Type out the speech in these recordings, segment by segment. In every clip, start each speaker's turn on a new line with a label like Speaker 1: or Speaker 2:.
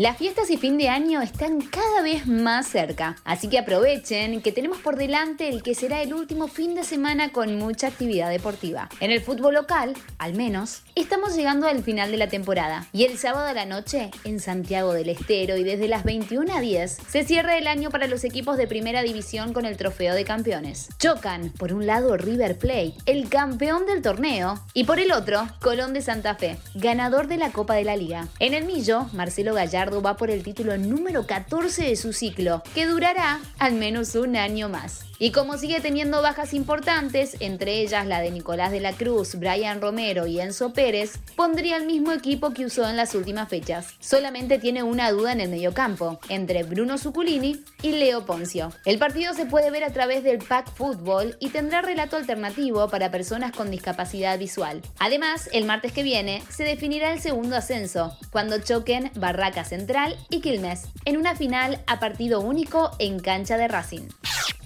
Speaker 1: Las fiestas y fin de año están cada vez más cerca, así que aprovechen que tenemos por delante el que será el último fin de semana con mucha actividad deportiva. En el fútbol local, al menos, estamos llegando al final de la temporada y el sábado a la noche en Santiago del Estero y desde las 21 a 10 se cierra el año para los equipos de primera división con el trofeo de campeones. Chocan por un lado River Plate, el campeón del torneo, y por el otro Colón de Santa Fe, ganador de la Copa de la Liga. En el Millo, Marcelo Gallardo va por el título número 14 de su ciclo, que durará al menos un año más. Y como sigue teniendo bajas importantes, entre ellas la de Nicolás de la Cruz, Brian Romero y Enzo Pérez, pondría el mismo equipo que usó en las últimas fechas. Solamente tiene una duda en el mediocampo, entre Bruno Zuculini y Leo Poncio. El partido se puede ver a través del Pack Football y tendrá relato alternativo para personas con discapacidad visual. Además, el martes que viene se definirá el segundo ascenso, cuando choquen Barraca Central y Quilmes, en una final a partido único en cancha de Racing.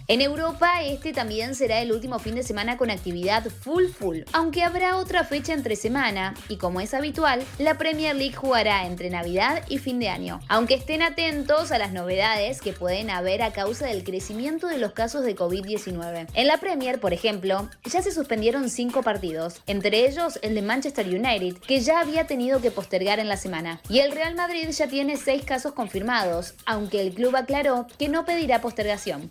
Speaker 1: En Europa, este también será el último fin de semana con actividad full full, aunque habrá otra fecha entre semana y como es habitual, la Premier League jugará entre Navidad y fin de año, aunque estén atentos a las novedades que pueden haber a causa del crecimiento de los casos de COVID-19. En la Premier, por ejemplo, ya se suspendieron cinco partidos, entre ellos el de Manchester United, que ya había tenido que postergar en la semana, y el Real Madrid ya tiene seis casos confirmados, aunque el club aclaró que no pedirá postergación.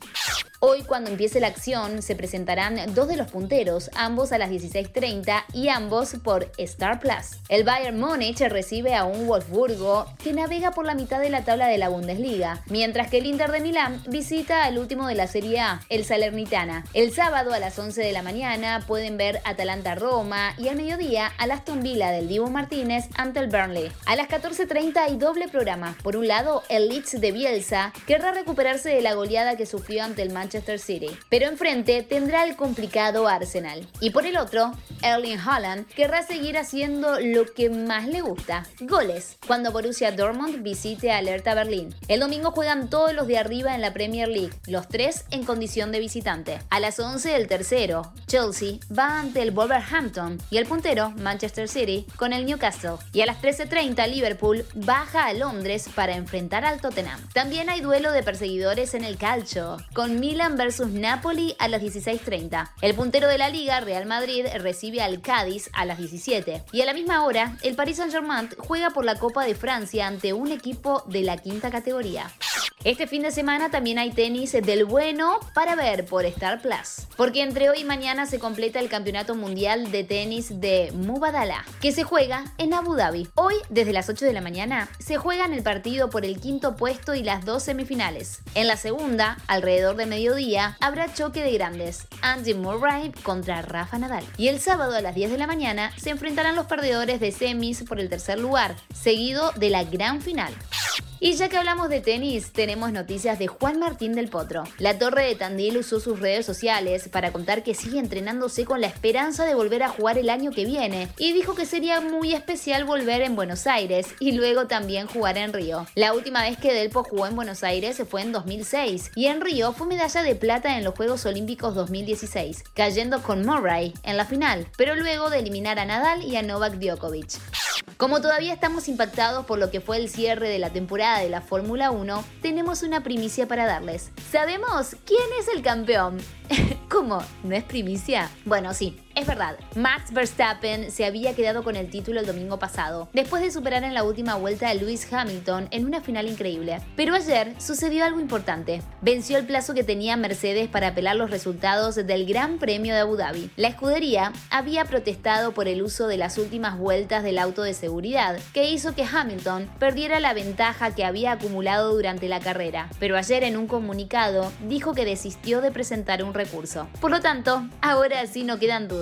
Speaker 1: Hoy, cuando empiece la acción, se presentarán dos de los punteros, ambos a las 16.30 y ambos por Star Plus. El Bayern Múnich recibe a un Wolfsburgo que navega por la mitad de la tabla de la Bundesliga, mientras que el Inter de Milán visita al último de la Serie A, el Salernitana. El sábado a las 11 de la mañana pueden ver Atalanta-Roma y al mediodía al Aston Villa del Divo Martínez ante el Burnley. A las 14.30 hay doble programa. Por un lado, el Leeds de Bielsa querrá recuperarse de la goleada que sufrió ante el Manchester City. Pero enfrente tendrá el complicado Arsenal. Y por el otro, Erling Haaland querrá seguir haciendo lo que más le gusta, goles, cuando Borussia Dortmund visite a Alerta Berlín. El domingo juegan todos los de arriba en la Premier League, los tres en condición de visitante. A las 11 el tercero, Chelsea, va ante el Wolverhampton y el puntero, Manchester City, con el Newcastle. Y a las 13.30 Liverpool baja a Londres para enfrentar al Tottenham. También hay duelo de perseguidores en el calcio, con Milan versus Napoli a las 16.30. El puntero de la liga, Real Madrid, recibe al Cádiz a las 17. Y a la misma hora, el Paris Saint-Germain juega por la Copa de Francia ante un equipo de la quinta categoría. Este fin de semana también hay tenis del bueno para ver por Star Plus, porque entre hoy y mañana se completa el Campeonato Mundial de Tenis de Mubadala, que se juega en Abu Dhabi. Hoy, desde las 8 de la mañana, se juegan el partido por el quinto puesto y las dos semifinales. En la segunda, alrededor de mediodía, habrá choque de grandes, Andy Murray contra Rafa Nadal. Y el sábado a las 10 de la mañana se enfrentarán los perdedores de semis por el tercer lugar, seguido de la gran final. Y ya que hablamos de tenis, tenemos noticias de Juan Martín del Potro. La Torre de Tandil usó sus redes sociales para contar que sigue entrenándose con la esperanza de volver a jugar el año que viene y dijo que sería muy especial volver en Buenos Aires y luego también jugar en Río. La última vez que Delpo jugó en Buenos Aires fue en 2006 y en Río fue medalla de plata en los Juegos Olímpicos 2016, cayendo con Murray en la final, pero luego de eliminar a Nadal y a Novak Djokovic. Como todavía estamos impactados por lo que fue el cierre de la temporada de la Fórmula 1, tenemos una primicia para darles. ¿Sabemos quién es el campeón? ¿Cómo? ¿No es primicia? Bueno, sí, es verdad, Max Verstappen se había quedado con el título el domingo pasado, después de superar en la última vuelta a Lewis Hamilton en una final increíble. Pero ayer sucedió algo importante. Venció el plazo que tenía Mercedes para apelar los resultados del Gran Premio de Abu Dhabi. La escudería había protestado por el uso de las últimas vueltas del auto de seguridad, que hizo que Hamilton perdiera la ventaja que había acumulado durante la carrera. Pero ayer en un comunicado dijo que desistió de presentar un recurso. Por lo tanto, ahora sí no quedan